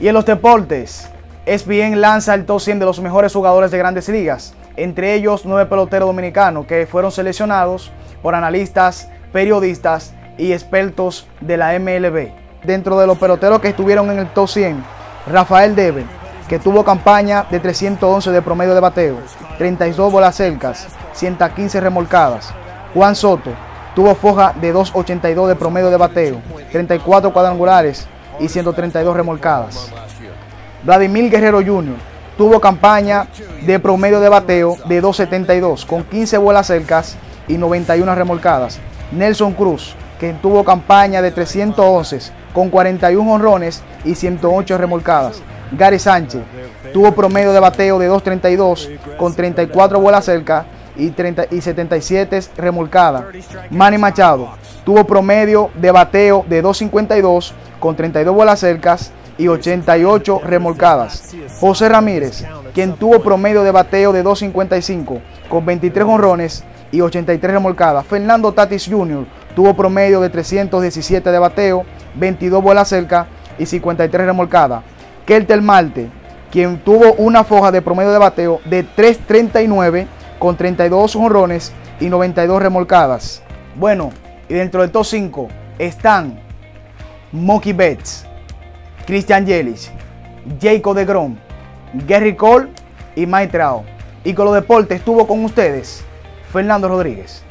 Y en los deportes, ESPN lanza el top 100 de los mejores jugadores de grandes ligas, entre ellos nueve peloteros dominicanos que fueron seleccionados por analistas, periodistas y expertos de la MLB. Dentro de los peloteros que estuvieron en el top 100, Rafael Debe, que tuvo campaña de 311 de promedio de bateo, 32 bolas cercas, 115 remolcadas. Juan Soto tuvo foja de 282 de promedio de bateo, 34 cuadrangulares y 132 remolcadas. Vladimir Guerrero Jr. tuvo campaña de promedio de bateo de 272 con 15 bolas cercas y 91 remolcadas. Nelson Cruz, que tuvo campaña de 311 con 41 honrones y 108 remolcadas. Gary Sánchez tuvo promedio de bateo de 232 con 34 bolas cerca y, 30, y 77 remolcadas. Manny Machado tuvo promedio de bateo de 252 con 32 bolas cercas y 88 remolcadas. José Ramírez, quien tuvo promedio de bateo de 255 con 23 honrones y 83 remolcadas. Fernando Tatis Jr. tuvo promedio de 317 de bateo, 22 bolas cerca y 53 remolcadas. Kelter Marte, quien tuvo una foja de promedio de bateo de 339 con 32 honrones y 92 remolcadas. Bueno, y dentro del top 5 están Mookie Betts, Christian Yelich, Jacob de Grom, Gary Cole y Mike Trout. Y con los deportes estuvo con ustedes Fernando Rodríguez.